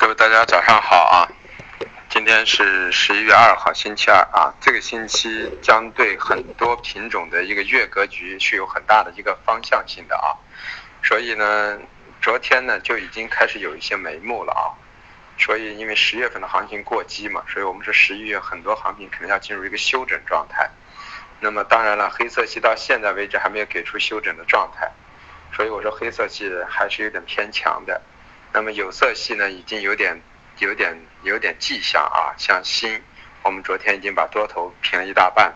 各位大家早上好啊！今天是十一月二号，星期二啊。这个星期将对很多品种的一个月格局是有很大的一个方向性的啊。所以呢，昨天呢就已经开始有一些眉目了啊。所以因为十月份的行情过激嘛，所以我们说十一月很多行情可能要进入一个休整状态。那么当然了，黑色系到现在为止还没有给出休整的状态，所以我说黑色系还是有点偏强的。那么有色系呢，已经有点。有点有点迹象啊，像锌，我们昨天已经把多头平了一大半，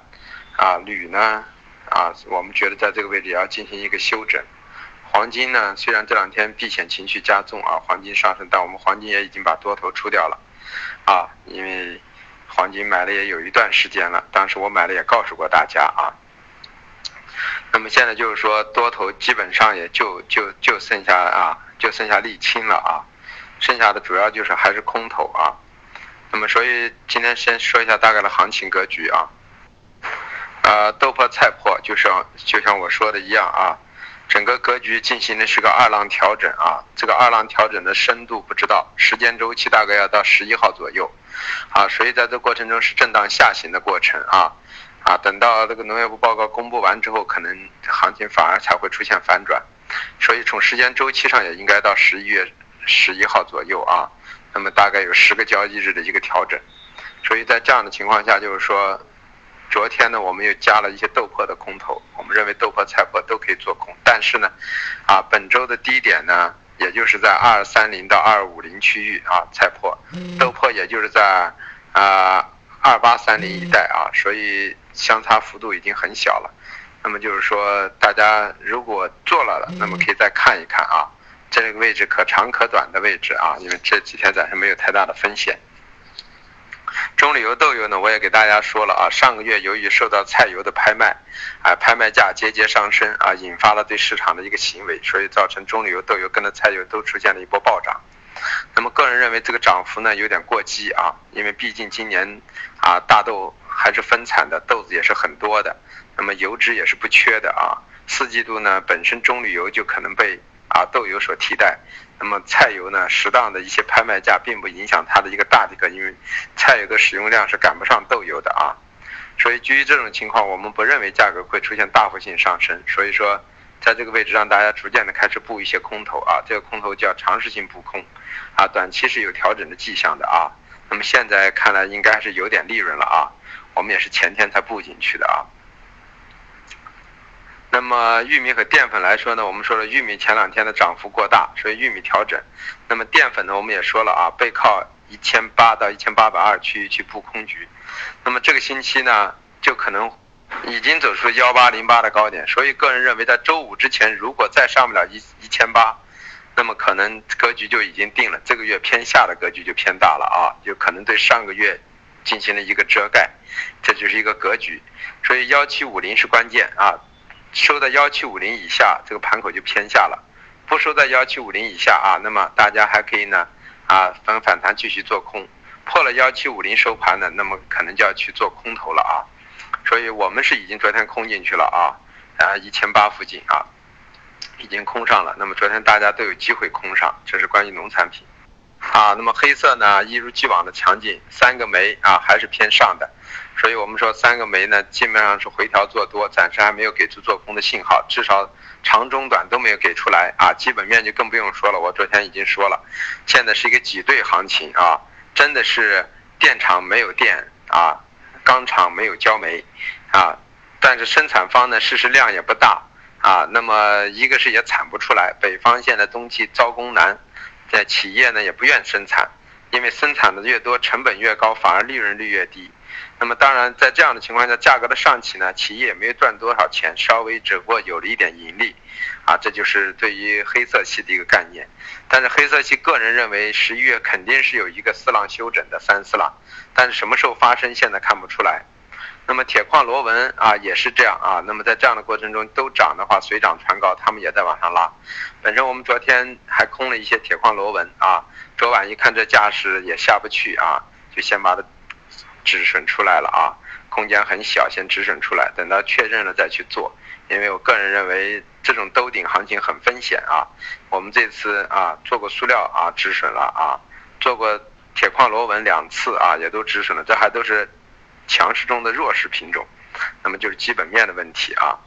啊，铝呢，啊，我们觉得在这个位置也要进行一个休整。黄金呢，虽然这两天避险情绪加重啊，黄金上升，但我们黄金也已经把多头出掉了，啊，因为黄金买了也有一段时间了，当时我买了也告诉过大家啊。那么现在就是说多头基本上也就就就剩下啊，就剩下沥青了啊。剩下的主要就是还是空头啊，那么所以今天先说一下大概的行情格局啊，呃，豆粕菜粕就像就像我说的一样啊，整个格局进行的是个二浪调整啊，这个二浪调整的深度不知道，时间周期大概要到十一号左右，啊，所以在这过程中是震荡下行的过程啊，啊，等到这个农业部报告公布完之后，可能行情反而才会出现反转，所以从时间周期上也应该到十一月。十一号左右啊，那么大概有十个交易日的一个调整，所以在这样的情况下，就是说，昨天呢，我们又加了一些豆粕的空头，我们认为豆粕、菜粕都可以做空，但是呢，啊，本周的低点呢，也就是在二三零到二五零区域啊，菜粕、豆粕也就是在啊二八三零一带啊，所以相差幅度已经很小了，那么就是说，大家如果做了的，那么可以再看一看啊。这个位置可长可短的位置啊，因为这几天暂时没有太大的风险。中旅游豆油呢，我也给大家说了啊，上个月由于受到菜油的拍卖，啊，拍卖价节节上升啊，引发了对市场的一个行为，所以造成中旅游豆油跟着菜油都出现了一波暴涨。那么个人认为这个涨幅呢有点过激啊，因为毕竟今年啊大豆还是分产的，豆子也是很多的，那么油脂也是不缺的啊。四季度呢本身棕榈油就可能被啊，豆油所替代，那么菜油呢？适当的一些拍卖价并不影响它的一个大的一个，因为菜油的使用量是赶不上豆油的啊。所以基于这种情况，我们不认为价格会出现大幅性上升。所以说，在这个位置让大家逐渐的开始布一些空头啊，这个空头叫尝试性布空，啊，短期是有调整的迹象的啊。那么现在看来应该是有点利润了啊，我们也是前天才布进去的啊。那么玉米和淀粉来说呢，我们说了玉米前两天的涨幅过大，所以玉米调整。那么淀粉呢，我们也说了啊，背靠一千八到一千八百二区域去布空局。那么这个星期呢，就可能已经走出幺八零八的高点，所以个人认为在周五之前，如果再上不了一一千八，那么可能格局就已经定了，这个月偏下的格局就偏大了啊，就可能对上个月进行了一个遮盖，这就是一个格局。所以幺七五零是关键啊。收在幺七五零以下，这个盘口就偏下了；不收在幺七五零以下啊，那么大家还可以呢啊等反弹继续做空。破了幺七五零收盘的，那么可能就要去做空头了啊。所以我们是已经昨天空进去了啊啊一千八附近啊，已经空上了。那么昨天大家都有机会空上，这是关于农产品啊。那么黑色呢，一如既往的强劲，三个煤啊还是偏上的。所以我们说三个煤呢，基本上是回调做多，暂时还没有给出做空的信号，至少长中短都没有给出来啊。基本面就更不用说了，我昨天已经说了，现在是一个挤兑行情啊，真的是电厂没有电啊，钢厂没有焦煤啊，但是生产方呢，事实量也不大啊，那么一个是也产不出来，北方现在冬季招工难，在企业呢也不愿生产，因为生产的越多，成本越高，反而利润率越低。那么当然，在这样的情况下，价格的上起呢，企业也没有赚多少钱，稍微只不过有了一点盈利，啊，这就是对于黑色系的一个概念。但是黑色系个人认为，十一月肯定是有一个四浪休整的三四浪，但是什么时候发生，现在看不出来。那么铁矿螺纹啊，也是这样啊。那么在这样的过程中都涨的话，水涨船高，他们也在往上拉。本身我们昨天还空了一些铁矿螺纹啊，昨晚一看这架势也下不去啊，就先把它。止损出来了啊，空间很小，先止损出来，等到确认了再去做。因为我个人认为这种兜顶行情很风险啊。我们这次啊做过塑料啊止损了啊，做过铁矿螺纹两次啊，也都止损了，这还都是强势中的弱势品种，那么就是基本面的问题啊。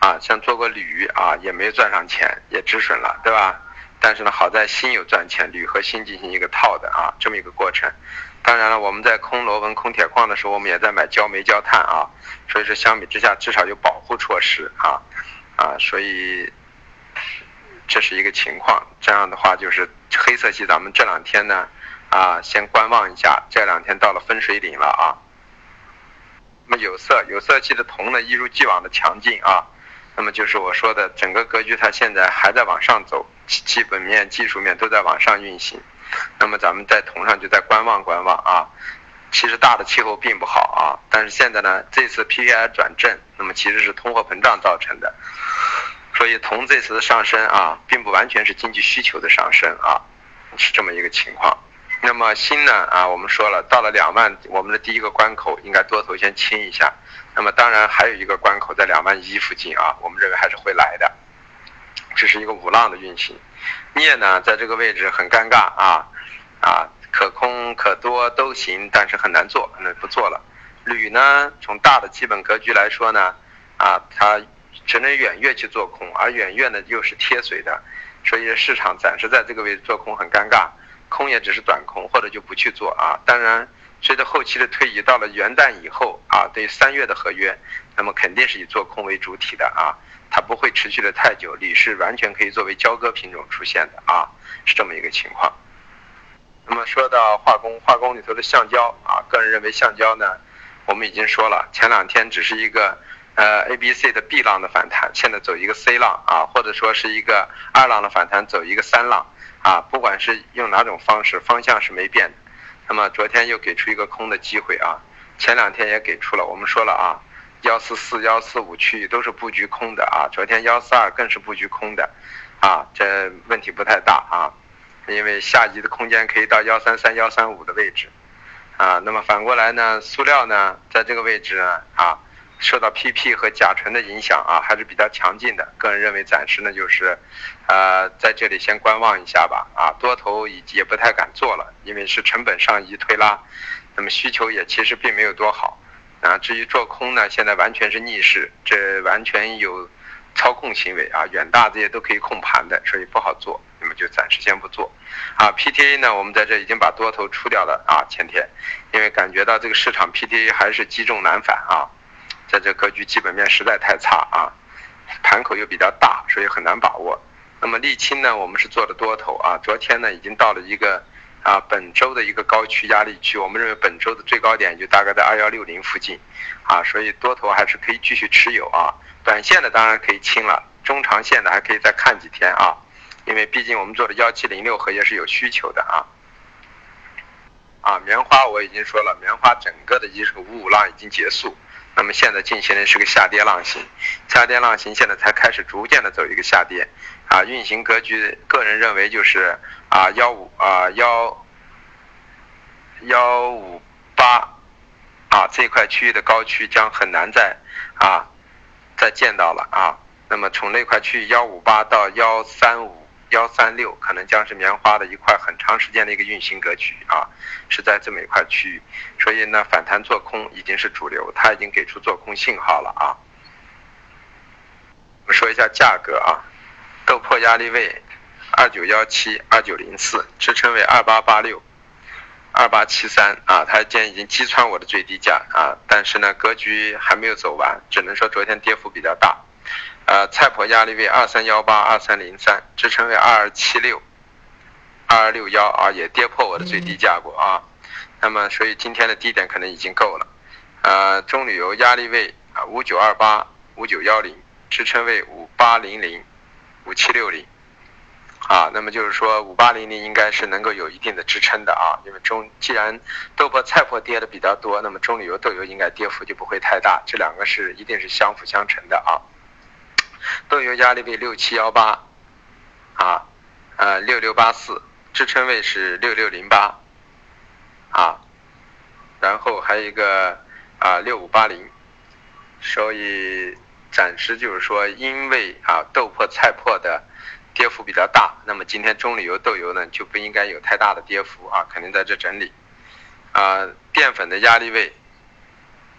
啊，像做过铝啊，也没赚上钱，也止损了，对吧？但是呢，好在锌有赚钱，铝和锌进行一个套的啊，这么一个过程。当然了，我们在空螺纹、空铁矿的时候，我们也在买焦煤、焦炭啊，所以说相比之下，至少有保护措施啊啊，所以这是一个情况。这样的话，就是黑色系，咱们这两天呢啊，先观望一下，这两天到了分水岭了啊。那么有色有色系的铜呢，一如既往的强劲啊。那么就是我说的，整个格局它现在还在往上走，基本面、技术面都在往上运行。那么咱们在铜上就在观望观望啊。其实大的气候并不好啊，但是现在呢，这次 PPI 转正，那么其实是通货膨胀造成的。所以铜这次的上升啊，并不完全是经济需求的上升啊，是这么一个情况。那么锌呢啊，我们说了，到了两万，我们的第一个关口应该多头先清一下。那么当然还有一个关口在两万一附近啊，我们认为还是会来的，这是一个五浪的运行。镍呢在这个位置很尴尬啊啊，可空可多都行，但是很难做，那不做了。铝呢从大的基本格局来说呢啊，它只能远月去做空，而远月呢又是贴水的，所以市场暂时在这个位置做空很尴尬，空也只是短空或者就不去做啊。当然。随着后期的推移，到了元旦以后啊，对三月的合约，那么肯定是以做空为主体的啊，它不会持续的太久，铝是完全可以作为交割品种出现的啊，是这么一个情况。那么说到化工，化工里头的橡胶啊，个人认为橡胶呢，我们已经说了，前两天只是一个呃 A B C 的 B 浪的反弹，现在走一个 C 浪啊，或者说是一个二浪的反弹，走一个三浪啊，不管是用哪种方式，方向是没变的。那么昨天又给出一个空的机会啊，前两天也给出了，我们说了啊，幺四四、幺四五区域都是布局空的啊，昨天幺四二更是布局空的，啊，这问题不太大啊，因为下移的空间可以到幺三三、幺三五的位置，啊，那么反过来呢，塑料呢，在这个位置，啊。受到 PP 和甲醇的影响啊，还是比较强劲的。个人认为暂时呢就是，呃，在这里先观望一下吧。啊，多头也也不太敢做了，因为是成本上移推拉，那么需求也其实并没有多好。啊，至于做空呢，现在完全是逆势，这完全有操控行为啊，远大这些都可以控盘的，所以不好做。那么就暂时先不做。啊，PTA 呢，我们在这已经把多头出掉了啊，前天，因为感觉到这个市场 PTA 还是积重难返啊。在这格局基本面实在太差啊，盘口又比较大，所以很难把握。那么沥青呢，我们是做的多头啊，昨天呢已经到了一个啊本周的一个高区压力区，我们认为本周的最高点就大概在二幺六零附近啊，所以多头还是可以继续持有啊。短线的当然可以清了，中长线的还可以再看几天啊，因为毕竟我们做的幺七零六合约是有需求的啊。啊，棉花我已经说了，棉花整个的一个五五浪已经结束。那么现在进行的是个下跌浪形，下跌浪形现在才开始逐渐的走一个下跌，啊，运行格局，个人认为就是啊幺五啊幺幺五八啊这块区域的高区将很难再啊再见到了啊，那么从那块区域幺五八到幺三五。幺三六可能将是棉花的一块很长时间的一个运行格局啊，是在这么一块区域，所以呢反弹做空已经是主流，它已经给出做空信号了啊。我们说一下价格啊，豆粕压力位二九幺七、二九零四，支撑位二八八六、二八七三啊，它今天已经击穿我的最低价啊，但是呢格局还没有走完，只能说昨天跌幅比较大。呃，菜粕压力位二三幺八二三零三，支撑位二二七六，二二六幺啊，也跌破我的最低价过啊。那么，所以今天的低点可能已经够了。呃，中旅游压力位啊五九二八五九幺零，支撑位五八零零五七六零，啊，那么就是说五八零零应该是能够有一定的支撑的啊。因为中既然豆粕、菜粕跌的比较多，那么中旅游、豆油应该跌幅就不会太大，这两个是一定是相辅相成的啊。豆油压力位六七幺八，啊，呃六六八四，支撑位是六六零八，啊，然后还有一个啊六五八零，所以暂时就是说，因为啊豆粕菜粕的跌幅比较大，那么今天中铝油、豆油呢就不应该有太大的跌幅啊，肯定在这整理。啊，淀粉的压力位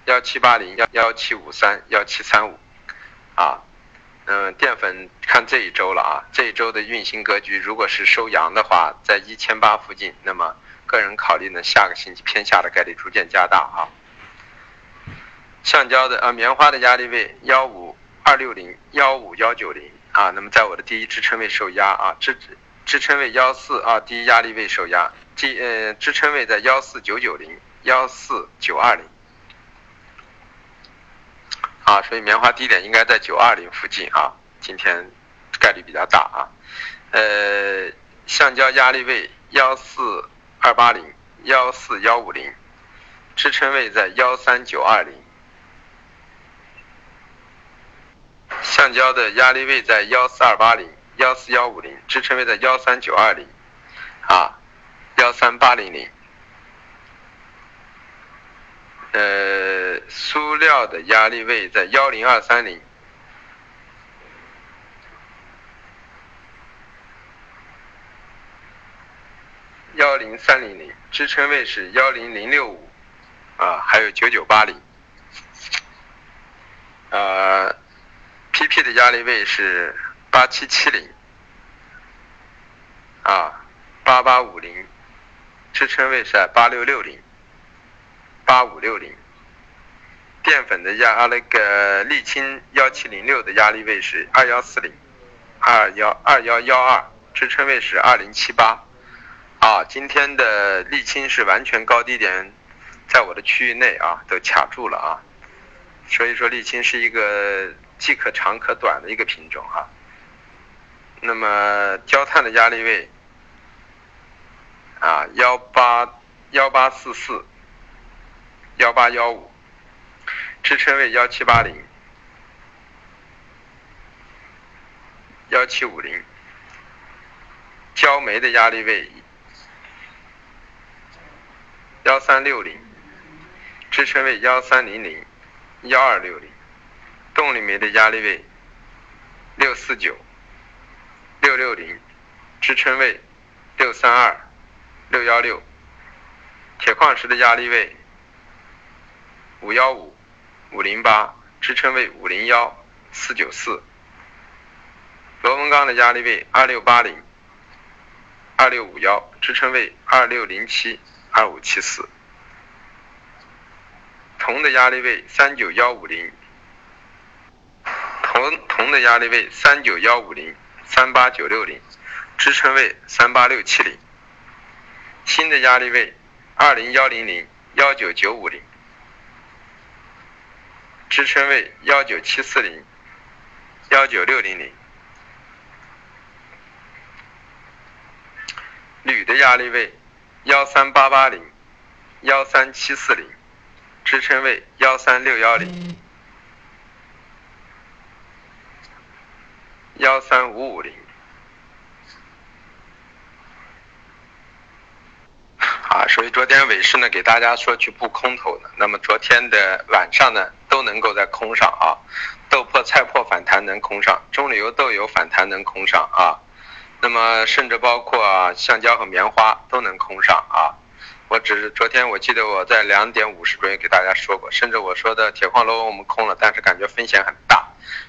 幺七八零、幺幺七五三、幺七三五，啊，嗯，淀粉看这一周了啊，这一周的运行格局，如果是收阳的话，在一千八附近，那么个人考虑呢，下个星期偏下的概率逐渐加大啊。橡胶的啊，棉花的压力位幺五二六零、幺五幺九零啊，那么在我的第一支撑位受压啊，支支撑位幺四啊，第一压力位受压。支呃支撑位在幺四九九零幺四九二零，啊，所以棉花低点应该在九二零附近啊，今天概率比较大啊，呃，橡胶压力位幺四二八零幺四幺五零，支撑位在幺三九二零，橡胶的压力位在幺四二八零幺四幺五零，支撑位在幺三九二零，啊。幺三八零零，呃，塑料的压力位在幺零二三零，幺零三零零，支撑位是幺零零六五，啊，还有九九八零，呃，PP 的压力位是八七七零，啊，八八五零。支撑位是八六六零、八五六零，淀粉的压啊那个沥青幺七零六的压力位是二幺四零、二幺二幺幺二，支撑位是二零七八。啊，今天的沥青是完全高低点在我的区域内啊，都卡住了啊，所以说沥青是一个既可长可短的一个品种啊。那么焦炭的压力位。啊，幺八幺八四四，幺八幺五，支撑位幺七八零，幺七五零，焦煤的压力位幺三六零，支撑位幺三零零，幺二六零，动力煤的压力位六四九，六六零，支撑位六三二。六幺六，铁矿石的压力位五幺五五零八，支撑位五零幺四九四。螺纹钢的压力位二六八零二六五幺，支撑位二六零七二五七四。铜的压力位三九幺五零，铜铜的压力位三九幺五零三八九六零，支撑位三八六七零。新的压力位二零幺零零幺九九五零，支撑位幺九七四零幺九六零零，铝的压力位幺三八八零幺三七四零，支撑位幺三六幺零幺三五五零。啊，所以昨天尾市呢，给大家说去布空头的。那么昨天的晚上呢，都能够在空上啊，豆粕、菜粕反弹能空上，中铝油、豆油反弹能空上啊。那么甚至包括橡胶和棉花都能空上啊。我只是昨天我记得我在两点五十左右给大家说过，甚至我说的铁矿螺我们空了，但是感觉风险很大，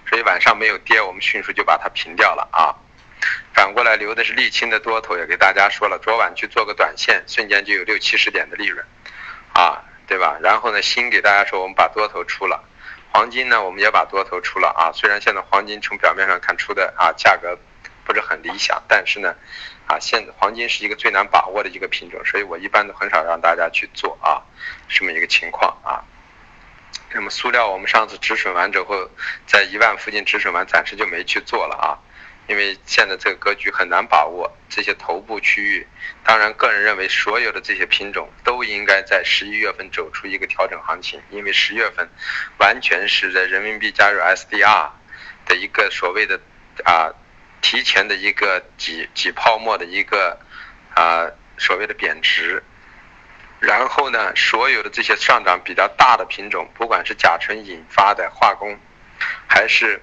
所以晚上没有跌，我们迅速就把它平掉了啊。反过来留的是沥青的多头，也给大家说了，昨晚去做个短线，瞬间就有六七十点的利润，啊，对吧？然后呢，新给大家说，我们把多头出了，黄金呢，我们也把多头出了啊。虽然现在黄金从表面上看出的啊价格不是很理想，但是呢，啊，现黄金是一个最难把握的一个品种，所以我一般都很少让大家去做啊，这么一个情况啊。那么塑料我们上次止损完之后，在一万附近止损完，暂时就没去做了啊。因为现在这个格局很难把握，这些头部区域，当然个人认为所有的这些品种都应该在十一月份走出一个调整行情，因为十月份完全是在人民币加入 SDR 的一个所谓的啊提前的一个挤挤泡沫的一个啊所谓的贬值，然后呢，所有的这些上涨比较大的品种，不管是甲醇引发的化工，还是。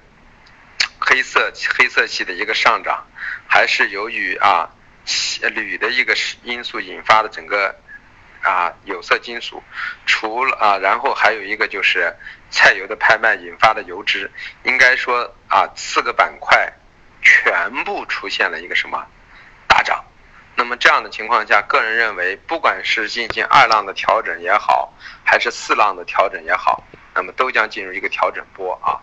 黑色黑色系的一个上涨，还是由于啊铝的一个因素引发的整个啊有色金属，除了啊，然后还有一个就是菜油的拍卖引发的油脂，应该说啊四个板块全部出现了一个什么大涨。那么这样的情况下，个人认为，不管是进行二浪的调整也好，还是四浪的调整也好，那么都将进入一个调整波啊。